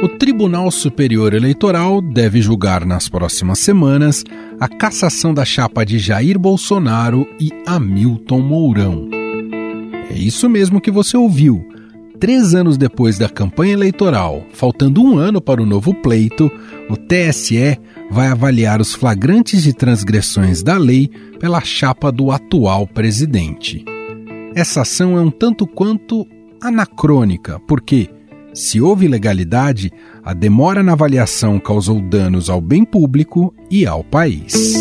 O Tribunal Superior Eleitoral deve julgar nas próximas semanas a cassação da chapa de Jair Bolsonaro e Hamilton Mourão. É isso mesmo que você ouviu. Três anos depois da campanha eleitoral, faltando um ano para o novo pleito, o TSE vai avaliar os flagrantes de transgressões da lei pela chapa do atual presidente. Essa ação é um tanto quanto anacrônica, porque se houve ilegalidade, a demora na avaliação causou danos ao bem público e ao país.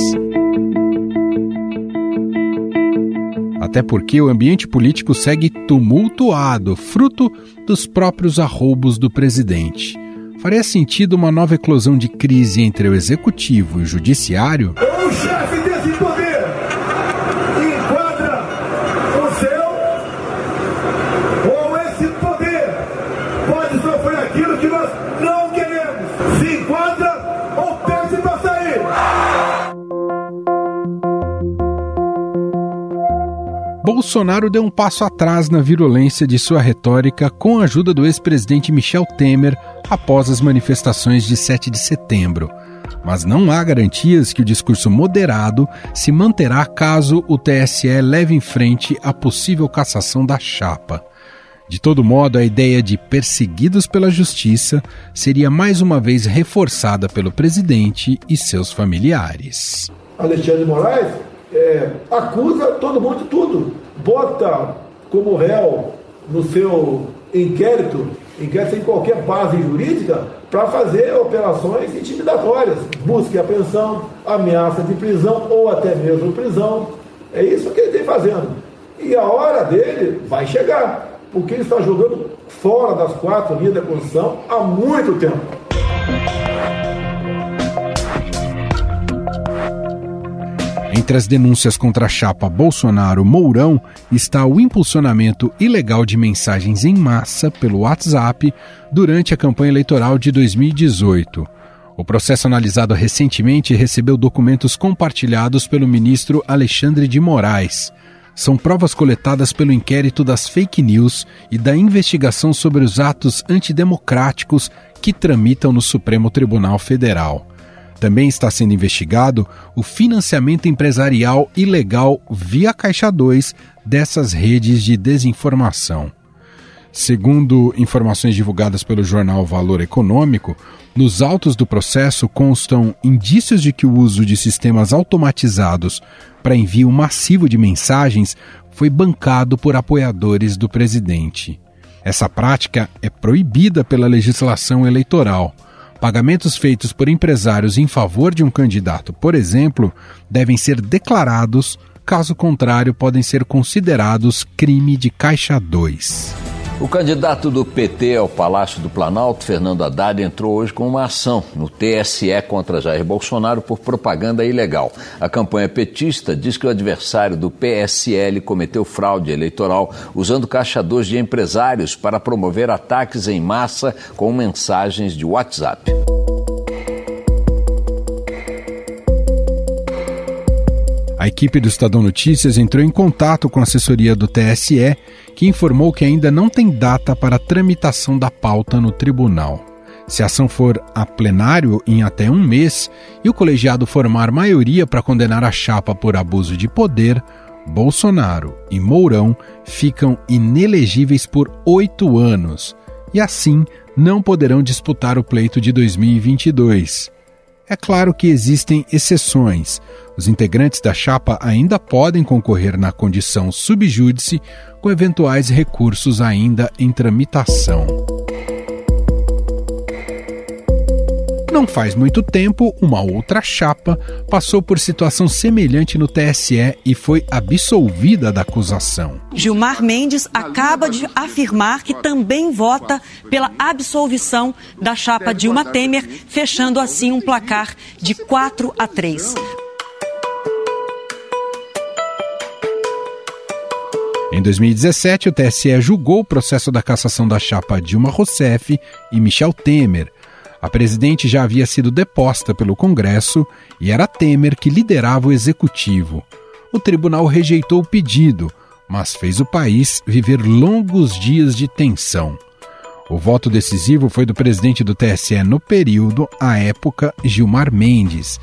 Até porque o ambiente político segue tumultuado, fruto dos próprios arroubos do presidente. Faria sentido uma nova eclosão de crise entre o executivo e o judiciário? Bolsonaro deu um passo atrás na virulência de sua retórica com a ajuda do ex-presidente Michel Temer após as manifestações de 7 de setembro. Mas não há garantias que o discurso moderado se manterá caso o TSE leve em frente a possível cassação da chapa. De todo modo, a ideia de perseguidos pela justiça seria mais uma vez reforçada pelo presidente e seus familiares. Alexandre Moraes é, acusa todo mundo de tudo. Bota como réu no seu inquérito, inquérito sem qualquer base jurídica, para fazer operações intimidatórias, busca e apreensão, ameaça de prisão ou até mesmo prisão. É isso que ele tem fazendo. E a hora dele vai chegar, porque ele está jogando fora das quatro linhas da Constituição há muito tempo. Entre as denúncias contra a chapa Bolsonaro-Mourão está o impulsionamento ilegal de mensagens em massa pelo WhatsApp durante a campanha eleitoral de 2018. O processo analisado recentemente recebeu documentos compartilhados pelo ministro Alexandre de Moraes. São provas coletadas pelo inquérito das fake news e da investigação sobre os atos antidemocráticos que tramitam no Supremo Tribunal Federal. Também está sendo investigado o financiamento empresarial ilegal via Caixa 2 dessas redes de desinformação. Segundo informações divulgadas pelo jornal Valor Econômico, nos autos do processo constam indícios de que o uso de sistemas automatizados para envio massivo de mensagens foi bancado por apoiadores do presidente. Essa prática é proibida pela legislação eleitoral. Pagamentos feitos por empresários em favor de um candidato, por exemplo, devem ser declarados, caso contrário, podem ser considerados crime de Caixa 2. O candidato do PT ao Palácio do Planalto, Fernando Haddad, entrou hoje com uma ação no TSE contra Jair Bolsonaro por propaganda ilegal. A campanha petista diz que o adversário do PSL cometeu fraude eleitoral usando caixadores de empresários para promover ataques em massa com mensagens de WhatsApp. A equipe do Estadão Notícias entrou em contato com a assessoria do TSE, que informou que ainda não tem data para tramitação da pauta no tribunal. Se a ação for a plenário em até um mês e o colegiado formar maioria para condenar a chapa por abuso de poder, Bolsonaro e Mourão ficam inelegíveis por oito anos e, assim, não poderão disputar o pleito de 2022. É claro que existem exceções. Os integrantes da chapa ainda podem concorrer na condição subjúdice com eventuais recursos ainda em tramitação. Não faz muito tempo, uma outra chapa passou por situação semelhante no TSE e foi absolvida da acusação. Gilmar Mendes acaba de afirmar que também vota pela absolvição da chapa Dilma Temer, fechando assim um placar de 4 a 3. Em 2017, o TSE julgou o processo da cassação da chapa Dilma Rousseff e Michel Temer. A presidente já havia sido deposta pelo Congresso e era Temer que liderava o executivo. O tribunal rejeitou o pedido, mas fez o país viver longos dias de tensão. O voto decisivo foi do presidente do TSE no período, à época, Gilmar Mendes.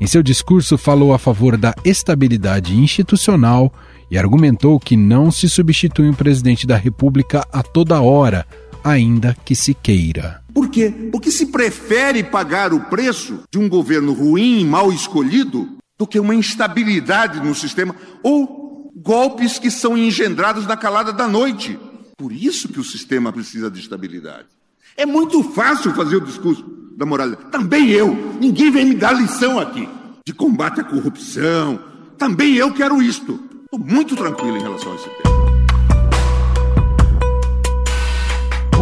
Em seu discurso, falou a favor da estabilidade institucional e argumentou que não se substitui um presidente da República a toda hora, ainda que se queira. Por quê? Porque se prefere pagar o preço de um governo ruim mal escolhido do que uma instabilidade no sistema ou golpes que são engendrados na calada da noite. Por isso que o sistema precisa de estabilidade. É muito fácil fazer o discurso da moralidade. Também eu. Ninguém vem me dar lição aqui de combate à corrupção. Também eu quero isto. Estou muito tranquilo em relação a esse tema.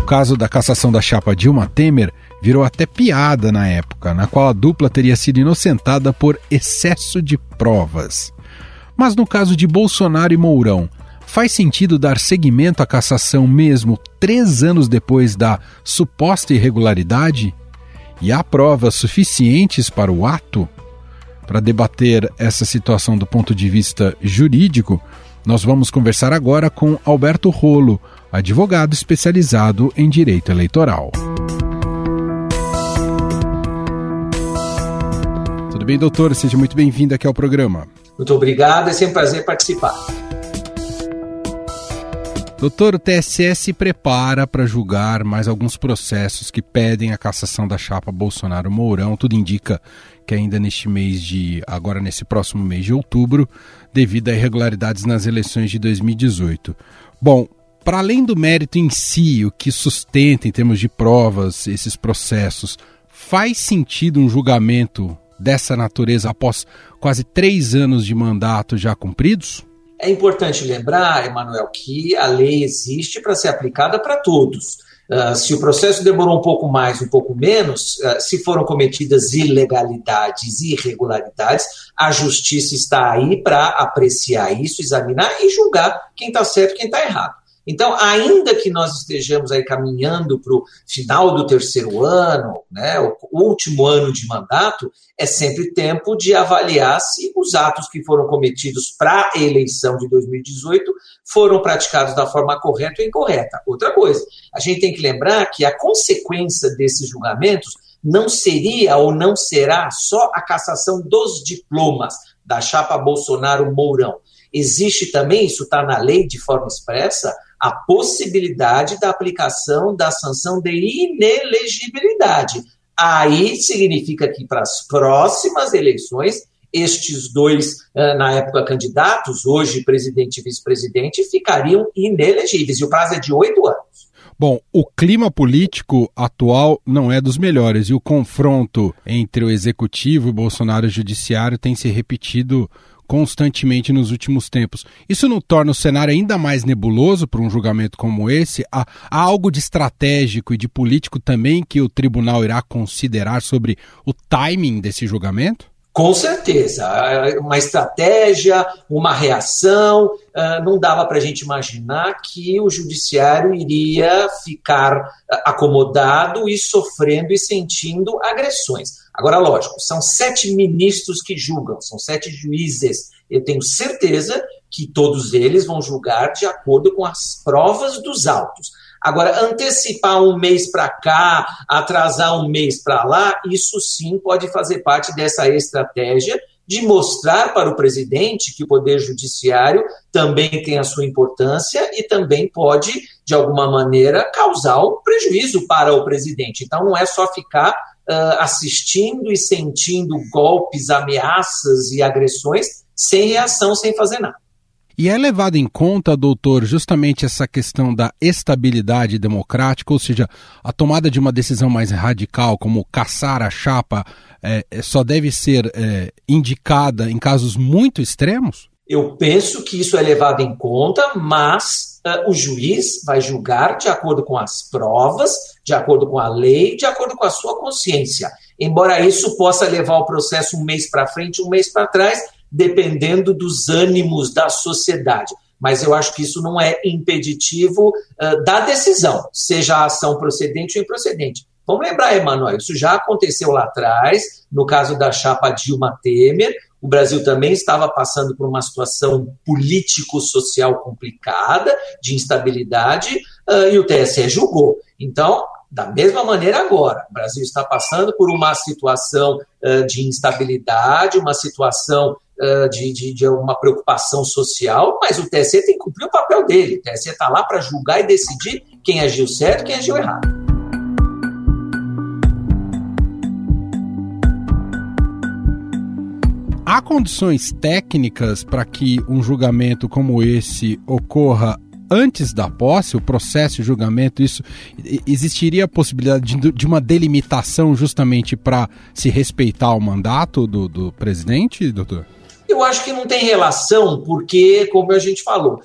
Caso da cassação da chapa Dilma Temer virou até piada na época, na qual a dupla teria sido inocentada por excesso de provas. Mas no caso de Bolsonaro e Mourão, faz sentido dar seguimento à cassação mesmo três anos depois da suposta irregularidade? E há provas suficientes para o ato? Para debater essa situação do ponto de vista jurídico, nós vamos conversar agora com Alberto Rolo, advogado especializado em direito eleitoral. Tudo bem, doutor? Seja muito bem-vindo aqui ao programa. Muito obrigado, é sempre um prazer participar. Doutor, o TSE se prepara para julgar mais alguns processos que pedem a cassação da chapa Bolsonaro-Mourão. Tudo indica que ainda neste mês de. agora nesse próximo mês de outubro, devido a irregularidades nas eleições de 2018. Bom, para além do mérito em si, o que sustenta em termos de provas esses processos, faz sentido um julgamento dessa natureza após quase três anos de mandato já cumpridos? É importante lembrar, Emanuel, que a lei existe para ser aplicada para todos. Uh, se o processo demorou um pouco mais, um pouco menos, uh, se foram cometidas ilegalidades irregularidades, a justiça está aí para apreciar isso, examinar e julgar quem está certo e quem está errado. Então, ainda que nós estejamos aí caminhando para o final do terceiro ano, né, o último ano de mandato, é sempre tempo de avaliar se os atos que foram cometidos para a eleição de 2018 foram praticados da forma correta ou incorreta. Outra coisa, a gente tem que lembrar que a consequência desses julgamentos não seria ou não será só a cassação dos diplomas da chapa Bolsonaro-Mourão. Existe também, isso está na lei de forma expressa, a possibilidade da aplicação da sanção de inelegibilidade. Aí significa que para as próximas eleições, estes dois, na época candidatos, hoje presidente e vice-presidente, ficariam inelegíveis. E o prazo é de oito anos. Bom, o clima político atual não é dos melhores e o confronto entre o executivo e o Bolsonaro judiciário tem se repetido constantemente nos últimos tempos. Isso não torna o cenário ainda mais nebuloso para um julgamento como esse? Há, há, algo de estratégico e de político também que o tribunal irá considerar sobre o timing desse julgamento? Com certeza. Uma estratégia, uma reação. Ah, não dava para a gente imaginar que o judiciário iria ficar ah, acomodado e sofrendo e sentindo agressões. Agora, lógico, são sete ministros que julgam, são sete juízes. Eu tenho certeza que todos eles vão julgar de acordo com as provas dos autos. Agora, antecipar um mês para cá, atrasar um mês para lá, isso sim pode fazer parte dessa estratégia de mostrar para o presidente que o Poder Judiciário também tem a sua importância e também pode, de alguma maneira, causar um prejuízo para o presidente. Então, não é só ficar uh, assistindo e sentindo golpes, ameaças e agressões sem reação, sem fazer nada. E é levado em conta, doutor, justamente essa questão da estabilidade democrática, ou seja, a tomada de uma decisão mais radical, como caçar a chapa, é, é só deve ser é, indicada em casos muito extremos? Eu penso que isso é levado em conta, mas o juiz vai julgar de acordo com as provas, de acordo com a lei, de acordo com a sua consciência. Embora isso possa levar o processo um mês para frente, um mês para trás, dependendo dos ânimos da sociedade. Mas eu acho que isso não é impeditivo uh, da decisão, seja a ação procedente ou improcedente. Vamos lembrar, Emanuel, isso já aconteceu lá atrás, no caso da chapa Dilma Temer, o Brasil também estava passando por uma situação político-social complicada, de instabilidade. uh, e o TSE julgou. Então, da mesma maneira agora, o Brasil está passando por uma situação uh, de instabilidade, uma situação uh, de, de, de, uma preocupação social, mas o TSE tem que cumprir o papel dele. O TSE está lá para julgar e decidir quem agiu certo e quem agiu errado. Há condições técnicas para que um julgamento como esse ocorra antes da posse, o processo de julgamento, isso existiria a possibilidade de, de uma delimitação justamente para se respeitar o mandato do, do presidente, doutor? Eu acho que não tem relação, porque, como a gente falou,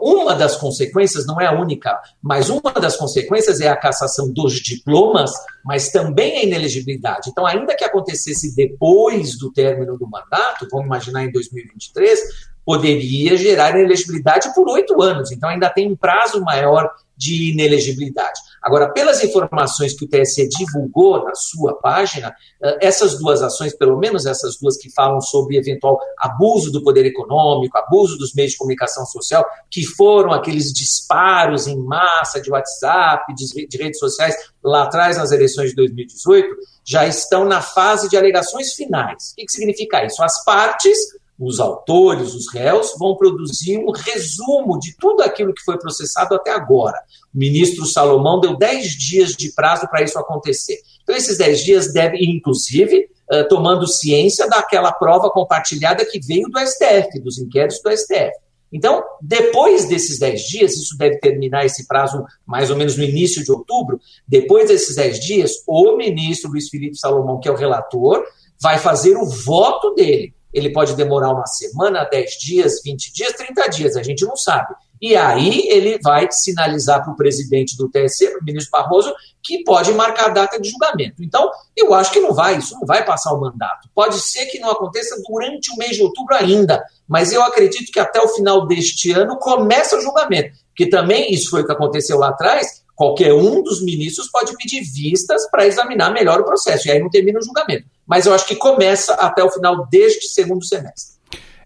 uma das consequências, não é a única, mas uma das consequências é a cassação dos diplomas, mas também a inelegibilidade. Então, ainda que acontecesse depois do término do mandato, vamos imaginar em 2023, poderia gerar inelegibilidade por oito anos. Então, ainda tem um prazo maior de inelegibilidade. Agora, pelas informações que o TSE divulgou na sua página, eh, essas duas ações, pelo menos essas duas que falam sobre eventual abuso do poder econômico, abuso dos meios de comunicação social, que foram aqueles disparos em massa de WhatsApp, de redes sociais, lá atrás nas eleições de 2018, já estão na fase de alegações finais. O que significa isso? As partes os autores, os réus, vão produzir um resumo de tudo aquilo que foi processado até agora. O ministro Salomão deu 10 dias de prazo para isso acontecer. Então, esses 10 dias devem, inclusive, uh, tomando ciência daquela prova compartilhada que veio do STF, dos inquéritos do STF. Então, depois desses 10 dias, isso deve terminar esse prazo mais ou menos no início de outubro, depois desses 10 dias, o ministro Luiz Felipe Salomão, que é o relator, vai fazer o voto dele ele pode demorar uma semana, 10 dias, 20 dias, 30 dias, a gente não sabe. E aí ele vai sinalizar para o presidente do TSE, o ministro Barroso, que pode marcar a data de julgamento. Então, eu acho que não vai, isso não vai passar o mandato. Pode ser que não aconteça durante o mês de outubro ainda, mas eu acredito que até o final deste ano começa o julgamento. Que também isso foi o que aconteceu lá atrás, qualquer um dos ministros pode pedir vistas para examinar melhor o processo, e aí não termina o julgamento mas eu acho que começa até o final deste segundo semestre.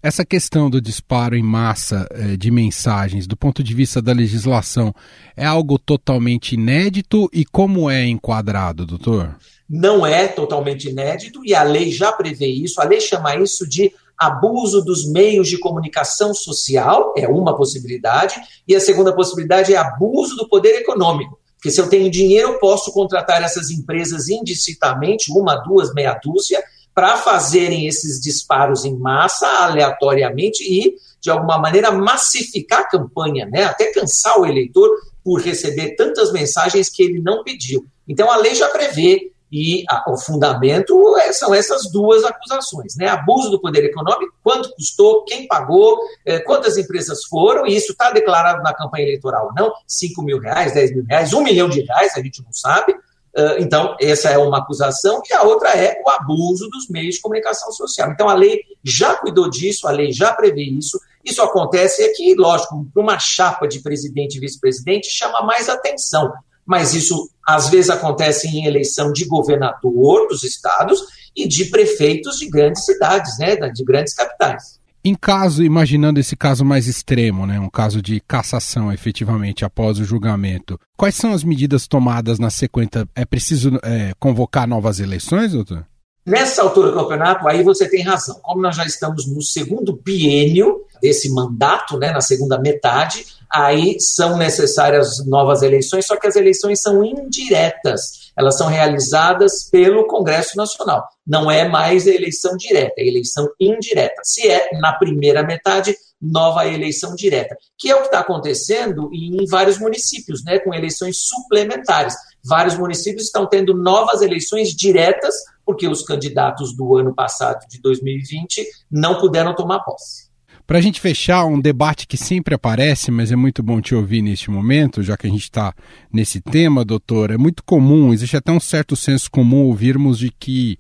Essa questão do disparo em massa eh, de mensagens, do ponto de vista da legislação, é algo totalmente inédito e como é enquadrado, doutor? Não é totalmente inédito e a lei já prevê isso. A lei chama isso de abuso dos meios de comunicação social, é uma possibilidade, e a segunda possibilidade é abuso do poder econômico. Porque se eu tenho dinheiro, eu posso contratar essas empresas indistintamente, uma, duas, meia dúzia, para fazerem esses disparos em massa, aleatoriamente, e, de alguma maneira, massificar a campanha, né? até cansar o eleitor por receber tantas mensagens que ele não pediu. Então, a lei já prevê e a, o fundamento é, são essas duas acusações, né? Abuso do poder econômico, quanto custou, quem pagou, é, quantas empresas foram, e isso está declarado na campanha eleitoral, não? 5 mil reais, 10 mil reais, 1 milhão de reais, a gente não sabe. Uh, então, essa é uma acusação, e a outra é o abuso dos meios de comunicação social. Então, a lei já cuidou disso, a lei já prevê isso. Isso acontece aqui, lógico, para uma chapa de presidente e vice-presidente chama mais atenção mas isso às vezes acontece em eleição de governador dos estados e de prefeitos de grandes cidades, né, de grandes capitais. Em caso, imaginando esse caso mais extremo, né, um caso de cassação efetivamente após o julgamento, quais são as medidas tomadas na sequência? É preciso é, convocar novas eleições, doutor? Nessa altura do campeonato, aí você tem razão. Como nós já estamos no segundo biênio desse mandato, né, na segunda metade, aí são necessárias novas eleições, só que as eleições são indiretas. Elas são realizadas pelo Congresso Nacional. Não é mais eleição direta, é eleição indireta. Se é na primeira metade, nova eleição direta, que é o que está acontecendo em vários municípios, né, com eleições suplementares. Vários municípios estão tendo novas eleições diretas, porque os candidatos do ano passado, de 2020, não puderam tomar posse. Para a gente fechar, um debate que sempre aparece, mas é muito bom te ouvir neste momento, já que a gente está nesse tema, doutor. É muito comum, existe até um certo senso comum ouvirmos de que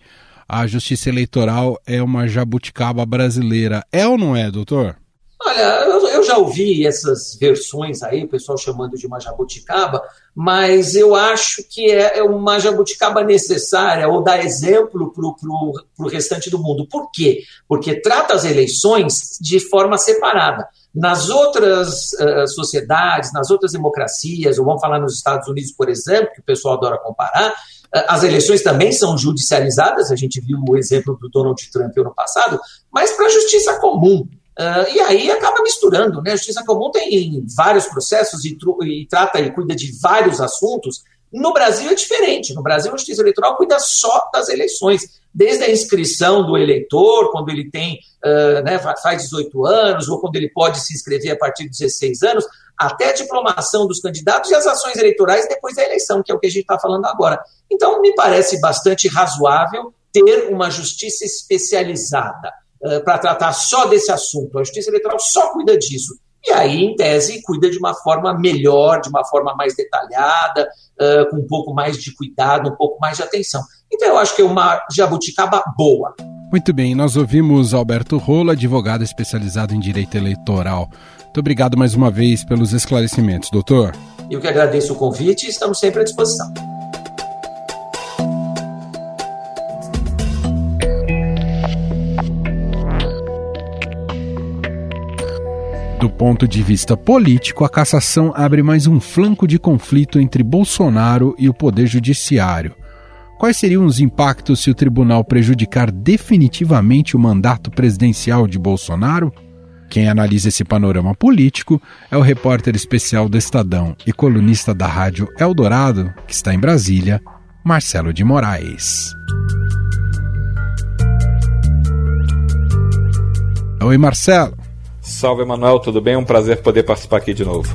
a justiça eleitoral é uma jabuticaba brasileira. É ou não é, doutor? Olha, eu, já ouvi essas versões aí, o pessoal chamando de uma jabuticaba, mas eu acho que é, é uma jabuticaba necessária ou dá exemplo para o restante do mundo. Por quê? Porque trata as eleições de forma separada. Nas outras uh, sociedades, nas outras democracias, ou vamos falar nos Estados Unidos, por exemplo, que o pessoal adora comparar, uh, as eleições também são judicializadas, a gente viu o exemplo do Donald Trump ano passado, mas para a justiça comum. Uh, e aí acaba misturando, né? A justiça comum tem vários processos e, e trata e cuida de vários assuntos. No Brasil é diferente. No Brasil, a justiça eleitoral cuida só das eleições desde a inscrição do eleitor, quando ele tem, uh, né, faz 18 anos, ou quando ele pode se inscrever a partir de 16 anos, até a diplomação dos candidatos e as ações eleitorais depois da eleição, que é o que a gente está falando agora. Então, me parece bastante razoável ter uma justiça especializada para tratar só desse assunto. A justiça eleitoral só cuida disso. E aí, em tese, cuida de uma forma melhor, de uma forma mais detalhada, uh, com um pouco mais de cuidado, um pouco mais de atenção. Então, eu acho que é uma jabuticaba boa. Muito bem, nós ouvimos Alberto Rolo, advogado especializado em direito eleitoral. Muito obrigado mais uma vez pelos esclarecimentos, doutor. Eu que agradeço o convite e estamos sempre à disposição. Ponto de vista político, a cassação abre mais um flanco de conflito entre Bolsonaro e o Poder Judiciário. Quais seriam os impactos se o tribunal prejudicar definitivamente o mandato presidencial de Bolsonaro? Quem analisa esse panorama político é o repórter especial do Estadão e colunista da rádio Eldorado, que está em Brasília, Marcelo de Moraes. Oi, Marcelo. Salve, Emanuel, tudo bem? Um prazer poder participar aqui de novo.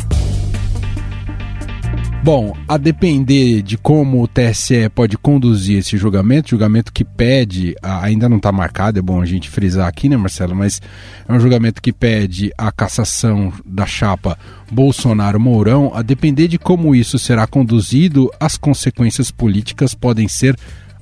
Bom, a depender de como o TSE pode conduzir esse julgamento, julgamento que pede, ainda não está marcado, é bom a gente frisar aqui, né, Marcelo? Mas é um julgamento que pede a cassação da chapa Bolsonaro-Mourão. A depender de como isso será conduzido, as consequências políticas podem ser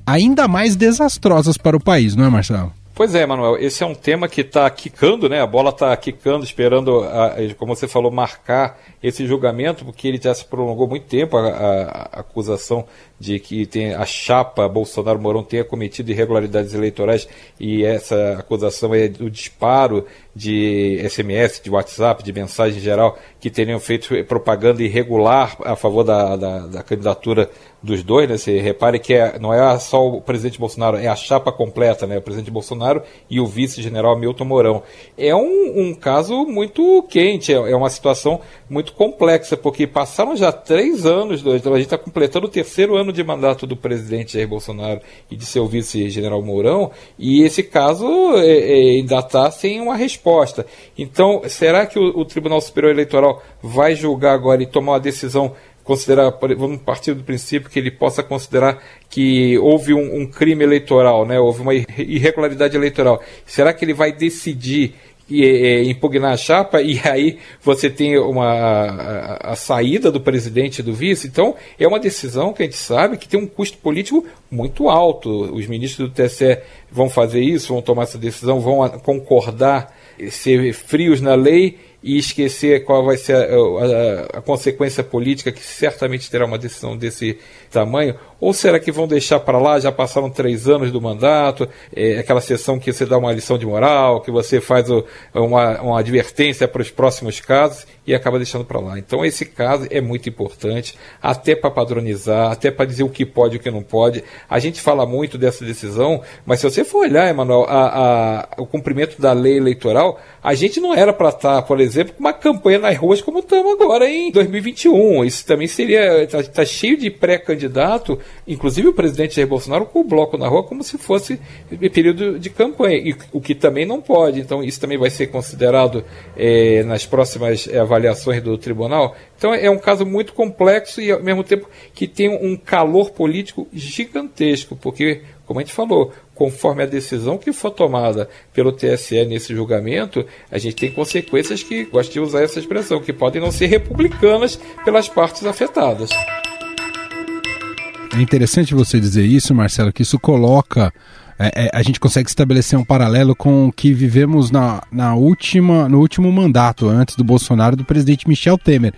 ainda mais desastrosas para o país, não é, Marcelo? Pois é, Manuel, esse é um tema que está quicando, né? A bola está quicando, esperando, a, como você falou, marcar esse julgamento, porque ele já se prolongou muito tempo a, a, a acusação de que tem a chapa Bolsonaro Mourão tenha cometido irregularidades eleitorais e essa acusação é do disparo de SMS, de WhatsApp, de mensagem geral que teriam feito propaganda irregular a favor da, da, da candidatura dos dois, né? Você repare que é, não é só o presidente Bolsonaro, é a chapa completa, né? O presidente Bolsonaro e o vice-general Milton Mourão. É um, um caso muito quente, é, é uma situação muito complexa, porque passaram já três anos, a gente está completando o terceiro ano de mandato do presidente Jair Bolsonaro e de seu vice-general Mourão, e esse caso é, é, ainda está sem uma resposta. Então, será que o, o Tribunal Superior Eleitoral vai julgar agora e tomar uma decisão considerar, vamos partir do princípio que ele possa considerar que houve um, um, crime eleitoral, né? houve uma irregularidade eleitoral. Será que ele vai decidir e, é, impugnar a chapa e aí você tem uma, a, a, saída do presidente e do vice. Então, é uma decisão que a gente sabe que tem um custo político muito alto. Os ministros do TSE vão fazer isso, vão tomar essa decisão, vão concordar, ser frios na lei e esquecer qual vai ser a, a, a, consequência política, que certamente terá uma decisão desse tamanho, ou será que vão deixar para lá? Já passaram três anos do mandato, é, aquela sessão que você dá uma lição de moral, que você faz o, uma, uma advertência para os próximos casos e acaba deixando para lá. Então, esse caso é muito importante, até para padronizar, até para dizer o que pode e o que não pode. A gente fala muito dessa decisão, mas se você for olhar, Emanuel, a, a, o cumprimento da lei eleitoral, a gente não era para estar, tá, por exemplo, com uma campanha nas ruas como estamos agora em 2021. Isso também seria. Está tá cheio de pré-candidato inclusive o presidente Jair Bolsonaro com o bloco na rua como se fosse período de campanha, e, o que também não pode. Então, isso também vai ser considerado é, nas próximas avaliações do tribunal. Então, é um caso muito complexo e, ao mesmo tempo, que tem um calor político gigantesco, porque, como a gente falou, conforme a decisão que for tomada pelo TSE nesse julgamento, a gente tem consequências que, gosto de usar essa expressão, que podem não ser republicanas pelas partes afetadas. É interessante você dizer isso, Marcelo, que isso coloca. É, é, a gente consegue estabelecer um paralelo com o que vivemos na, na última, no último mandato, antes do Bolsonaro, do presidente Michel Temer.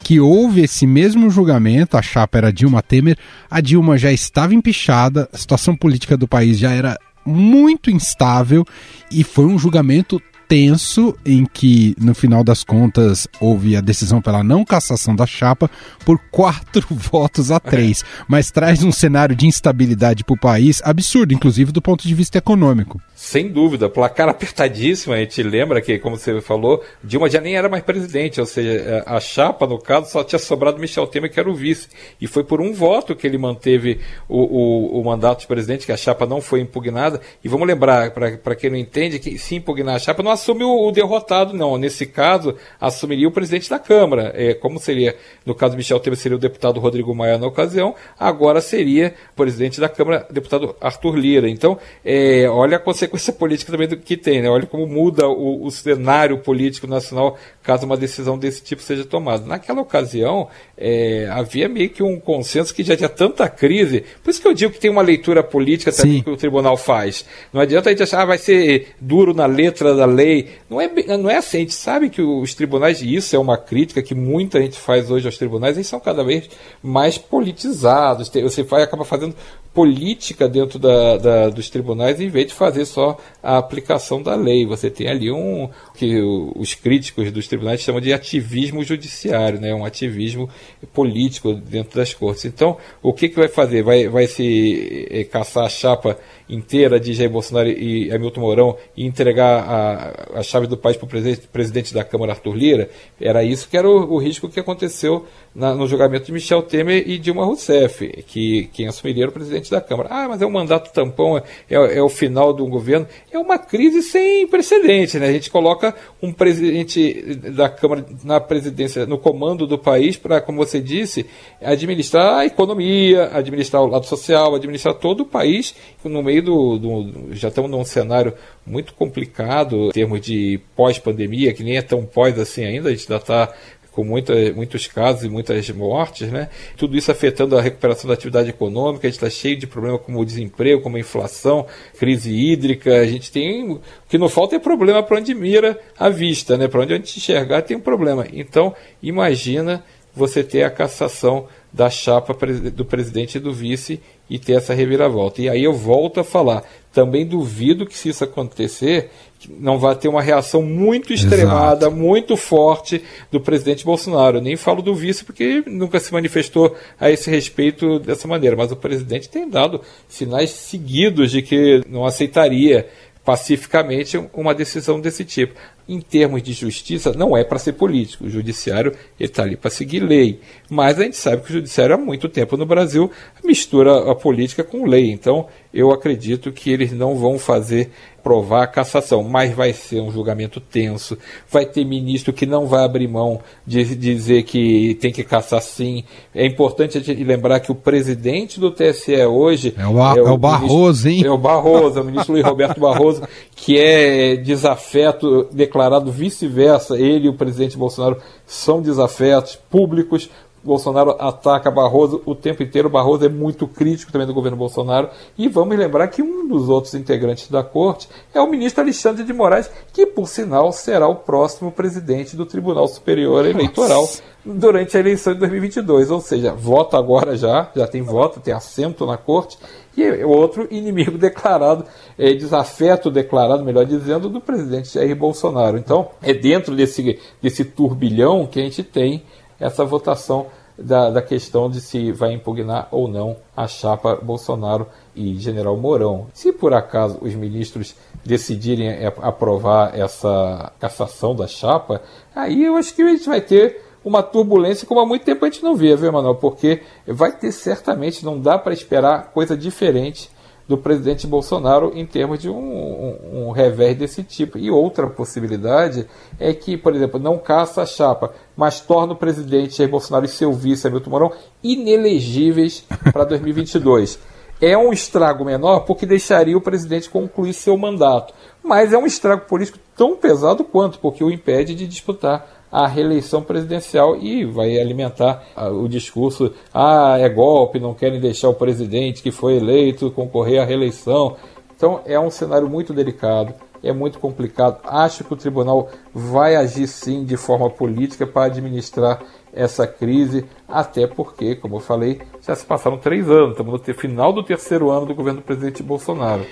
Que houve esse mesmo julgamento, a chapa era Dilma Temer, a Dilma já estava empichada, a situação política do país já era muito instável e foi um julgamento tenso em que, no final das contas, houve a decisão pela não cassação da chapa por quatro votos a três, mas traz um cenário de instabilidade para o país absurdo, inclusive do ponto de vista econômico. Sem dúvida, placar apertadíssimo. A gente lembra que, como você falou, Dilma já nem era mais presidente, ou seja, a chapa, no caso, só tinha sobrado Michel Temer, que era o vice. E foi por um voto que ele manteve o, o, o mandato de presidente, que a chapa não foi impugnada. E vamos lembrar, para quem não entende, que se impugnar a chapa, não assume o, o, derrotado, não. Nesse caso, assumiria o presidente da Câmara. É, como seria, no caso Michel Temer, seria o deputado Rodrigo Maia na ocasião, agora seria o presidente da Câmara, deputado Arthur Lira. Então, é, olha a consequência política também do que tem, né? Olha como muda o, o cenário político nacional caso uma decisão desse tipo seja tomada. Naquela ocasião, é, havia meio que um consenso que já tinha tanta crise, por isso que eu digo que tem uma leitura política também que o tribunal faz. Não adianta a gente achar, ah, vai ser duro na letra da lei. Não é, não é assim, a gente sabe que os tribunais, e isso é uma crítica que muita gente faz hoje aos tribunais, eles são cada vez mais politizados. Você vai, acaba fazendo política dentro da, da, dos tribunais em vez de fazer só a aplicação da lei. Você tem ali um que os críticos dos tribunais chamam de ativismo judiciário, né? um ativismo político dentro das cortes. Então, o que, que vai fazer? Vai, vai se é, caçar a chapa inteira de Jair Bolsonaro e Hamilton Mourão e entregar a, a chave do país para o presidente, presidente, da Câmara, Arthur Lira, era isso que era o, o risco que aconteceu na, no julgamento de Michel Temer e Dilma Rousseff, que quem assumiria era o presidente da Câmara. Ah, mas é um mandato tampão, é, é, é o final do governo. É uma crise sem precedentes. Né? A gente coloca um presidente da Câmara na presidência, no comando do país, para, como você disse, administrar a economia, administrar o lado social, administrar todo o país no meio do, do, Já estamos num cenário muito complicado em termos de pós-pandemia, que nem é tão pós assim ainda, a gente ainda está com muita, muitos casos e muitas mortes, né? Tudo isso afetando a recuperação da atividade econômica, a gente está cheio de problemas como o desemprego, como a inflação, crise hídrica, a gente tem. O que não falta é problema para onde mira a vista, né? Para onde a gente enxergar tem um problema. Então, imagina você ter a cassação da chapa do presidente e do vice e ter essa reviravolta. E aí eu volto a falar, também duvido que se isso acontecer, não vai ter uma reação muito extremada, Exato. muito forte do presidente Bolsonaro. Eu nem falo do vice porque nunca se manifestou a esse respeito dessa maneira, mas o presidente tem dado sinais seguidos de que não aceitaria pacificamente uma decisão desse tipo em termos de justiça, não é para ser político. O judiciário está ali para seguir lei. Mas a gente sabe que o judiciário há muito tempo no Brasil mistura a política com lei. Então, eu acredito que eles não vão fazer provar a cassação, mas vai ser um julgamento tenso. Vai ter ministro que não vai abrir mão de dizer que tem que caçar sim. É importante a gente lembrar que o presidente do TSE hoje é o, é o, é o Barroso, ministro, hein? É o Barroso, é o ministro Luiz Roberto Barroso, que é desafeto declarado vice-versa. Ele e o presidente Bolsonaro são desafetos públicos. Bolsonaro ataca Barroso o tempo inteiro. Barroso é muito crítico também do governo Bolsonaro. E vamos lembrar que um dos outros integrantes da corte é o ministro Alexandre de Moraes, que, por sinal, será o próximo presidente do Tribunal Superior Eleitoral Nossa. durante a eleição de 2022. Ou seja, voto agora já, já tem voto, tem assento na corte. E é outro inimigo declarado, é, desafeto declarado, melhor dizendo, do presidente Jair Bolsonaro. Então, é dentro desse, desse turbilhão que a gente tem essa votação da, da questão de se vai impugnar ou não a chapa Bolsonaro e General Mourão. Se por acaso os ministros decidirem aprovar essa cassação da chapa, aí eu acho que a gente vai ter uma turbulência como há muito tempo a gente não vê, viu, Emanuel? Porque vai ter certamente, não dá para esperar coisa diferente do presidente Bolsonaro em termos de um, um, um, revés desse tipo. E outra possibilidade é que, por exemplo, não caça a chapa, mas torna o presidente Jair Bolsonaro e seu vice, Hamilton Mourão, inelegíveis para 2022. É um estrago menor porque deixaria o presidente concluir seu mandato. Mas é um estrago político tão pesado quanto, porque o impede de disputar a reeleição presidencial e vai alimentar ah, o discurso: ah, é golpe, não querem deixar o presidente que foi eleito concorrer à reeleição. Então é um cenário muito delicado, é muito complicado. Acho que o tribunal vai agir sim de forma política para administrar essa crise, até porque, como eu falei, já se passaram três anos, estamos no final do terceiro ano do governo do presidente Bolsonaro.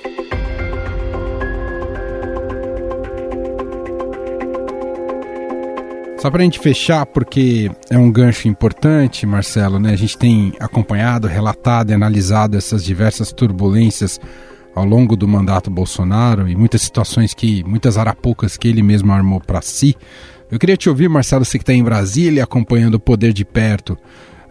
Só para a gente fechar, porque é um gancho importante, Marcelo, né? A gente tem acompanhado, relatado e analisado essas diversas turbulências ao longo do mandato Bolsonaro e muitas situações que, muitas arapucas que ele mesmo armou para si. Eu queria te ouvir, Marcelo, você que está em Brasília acompanhando o poder de perto.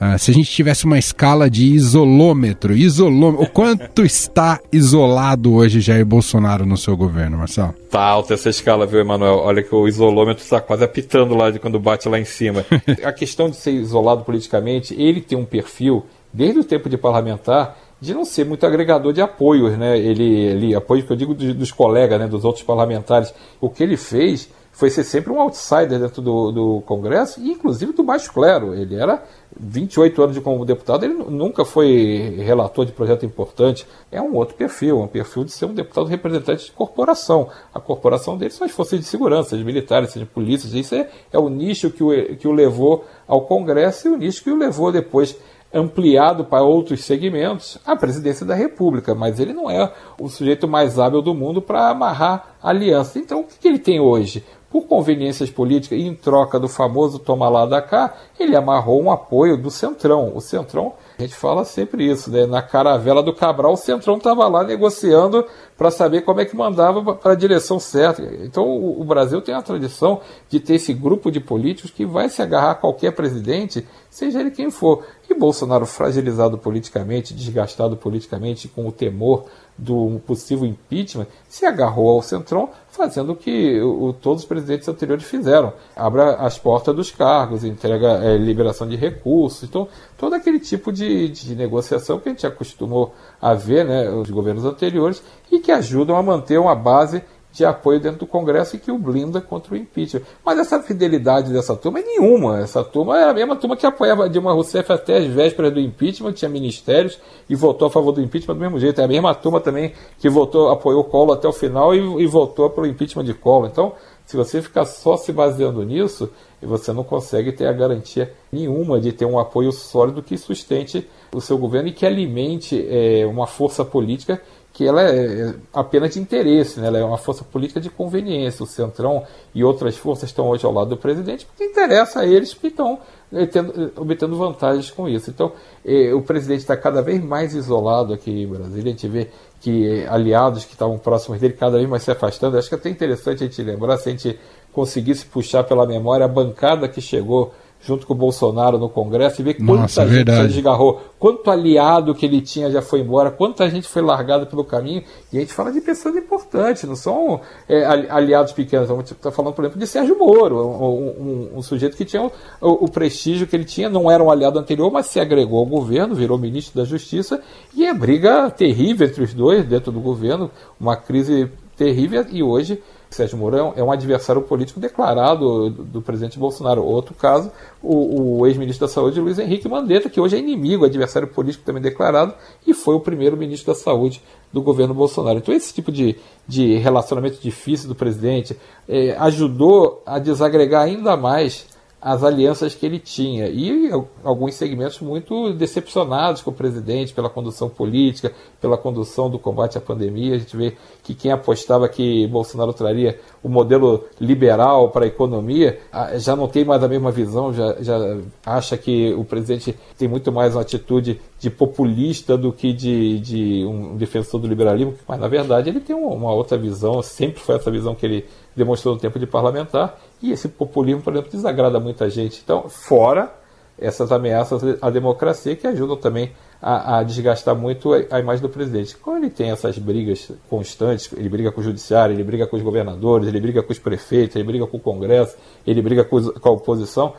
Uh, se a gente tivesse uma escala de isolômetro, isolômetro, o quanto está isolado hoje Jair Bolsonaro no seu governo, Marcelo? Tá alta essa escala, viu, Emanuel? Olha que o isolômetro está quase apitando lá de quando bate lá em cima. a questão de ser isolado politicamente, ele tem um perfil, desde o tempo de parlamentar, de não ser muito agregador de apoios, né? Ele, ele apoio que eu digo dos, dos colegas, né, dos outros parlamentares. O que ele fez foi ser sempre um outsider dentro do, do Congresso, e inclusive do baixo clero. Ele era 28 anos de como deputado, ele nunca foi relator de projeto importante. É um outro perfil, um perfil de ser um deputado representante de corporação. A corporação dele são as forças de segurança, os militares, as polícias. Isso é, é o nicho que o, que o levou ao Congresso e o nicho que o levou depois ampliado para outros segmentos a presidência da República, mas ele não é o sujeito mais hábil do mundo para amarrar alianças. Então, o que ele tem hoje? Por conveniências políticas e em troca do famoso toma lá da cá, ele amarrou um apoio do Centrão. O Centrão, a gente fala sempre isso, né? Na caravela do Cabral, o Centrão estava lá negociando para saber como é que mandava para a direção certa. Então o, o Brasil tem a tradição de ter esse grupo de políticos que vai se agarrar a qualquer presidente, seja ele quem for. E Bolsonaro, fragilizado politicamente, desgastado politicamente, com o temor do possível impeachment, se agarrou ao Centrão, fazendo o que o, todos os presidentes anteriores fizeram. Abre as portas dos cargos, entrega é, liberação de recursos. Então, todo aquele tipo de, de negociação que a gente acostumou a ver, né, os governos anteriores, e que ajudam a manter uma base de apoio dentro do Congresso e que o blinda contra o impeachment. Mas essa fidelidade dessa turma é nenhuma. Essa turma é a mesma turma que apoiava Dilma Rousseff até as vésperas do impeachment, tinha ministérios e votou a favor do impeachment do mesmo jeito. É a mesma turma também que votou, apoiou Collor até o final e, e votou pelo impeachment de Collor. Então, se você ficar só se baseando nisso, você não consegue ter a garantia nenhuma de ter um apoio sólido que sustente o seu governo e que alimente é, uma força política que ela é, é apenas de interesse, né? ela é uma força política de conveniência. O Centrão e outras forças estão hoje ao lado do presidente porque interessa a eles que estão eh, tendo, eh, obtendo vantagens com isso. Então, eh, o presidente está cada vez mais isolado aqui em Brasília. A gente vê que aliados que estavam próximos dele cada vez mais se afastando. Acho que é até interessante a gente lembrar, se a gente conseguisse puxar pela memória a bancada que chegou junto com o Bolsonaro no Congresso e ver quanta Nossa, gente verdade. se desgarrou, quanto aliado que ele tinha já foi embora, quanta gente foi largada pelo caminho. E a gente fala de pessoas importantes, não são é, aliados pequenos. A gente está falando, por exemplo, de Sérgio Moro, um, um, um sujeito que tinha o, o, prestígio que ele tinha, não era um aliado anterior, mas se agregou ao governo, virou ministro da Justiça, e é briga terrível entre os dois dentro do governo, uma crise terrível, e hoje Sérgio Moro é um adversário político declarado do, do presidente Bolsonaro. Outro caso, o, o ex-ministro da Saúde, Luiz Henrique Mandetta, que hoje é inimigo, adversário político também declarado, e foi o primeiro ministro da Saúde do governo Bolsonaro. Então, esse tipo de, de relacionamento difícil do presidente é, ajudou a desagregar ainda mais as alianças que ele tinha e alguns segmentos muito decepcionados com o presidente pela condução política, pela condução do combate à pandemia. A gente vê que quem apostava que Bolsonaro traria o modelo liberal para a economia já não tem mais a mesma visão, já, já acha que o presidente tem muito mais uma atitude de populista do que de, de um defensor do liberalismo, mas na verdade ele tem uma outra visão, sempre foi essa visão que ele demonstrou no tempo de parlamentar e esse populismo, por exemplo, desagrada muita gente. Então, fora essas ameaças à democracia que ajudam também a, a, desgastar muito a, imagem do presidente. Quando ele tem essas brigas constantes, ele briga com o judiciário, ele briga com os governadores, ele briga com os prefeitos, ele briga com o Congresso, ele briga com, com a oposição,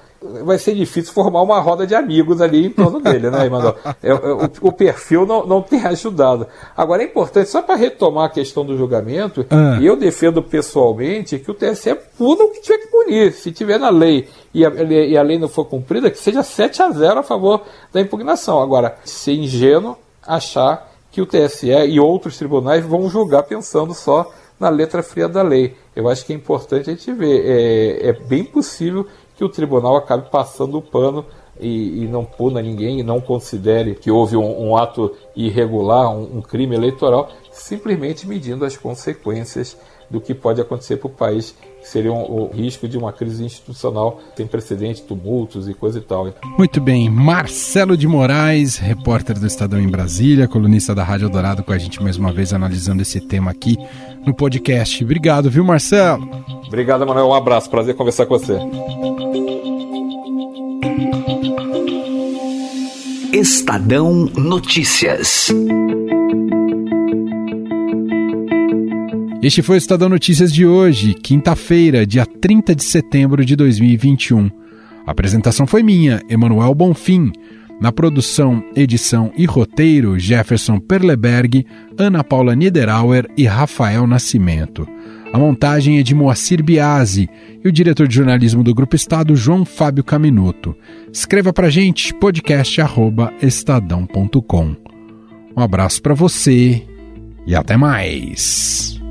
vai ser difícil formar uma roda de amigos ali em torno dele, né, Emanuel? É, é, o, o, perfil não, não tem ajudado. Agora é importante, só para retomar a questão do julgamento, ah. eu defendo pessoalmente que o TSE puna o que tiver que punir. Se tiver na lei e a, e a lei não for cumprida, que seja 7 a 0 a favor da impugnação. Agora, ser ingênuo achar que o TSE e outros tribunais vão julgar pensando só na letra fria da lei. Eu acho que é importante a gente ver. É, é bem possível que o tribunal acabe passando o pano e, e, não puna ninguém e não considere que houve um, um ato irregular, um, um, crime eleitoral, simplesmente medindo as consequências do que pode acontecer para o país seria o risco de uma crise institucional sem precedente, tumultos e coisa e tal. Muito bem, Marcelo de Moraes, repórter do Estadão em Brasília, colunista da Rádio Dourado, com a gente mais uma vez analisando esse tema aqui no podcast. Obrigado, viu, Marcelo? Obrigado, Manuel. Um abraço, prazer conversar com você. Estadão Notícias. Este foi o Estadão Notícias de hoje, quinta-feira, dia 30 de setembro de 2021. A apresentação foi minha, Emanuel Bonfim. Na produção, edição e roteiro, Jefferson Perleberg, Ana Paula Niederauer e Rafael Nascimento. A montagem é de Moacir Biasi e o diretor de jornalismo do Grupo Estado, João Fábio Caminuto. Escreva pra gente, podcast.estadão.com. Um abraço para você e até mais.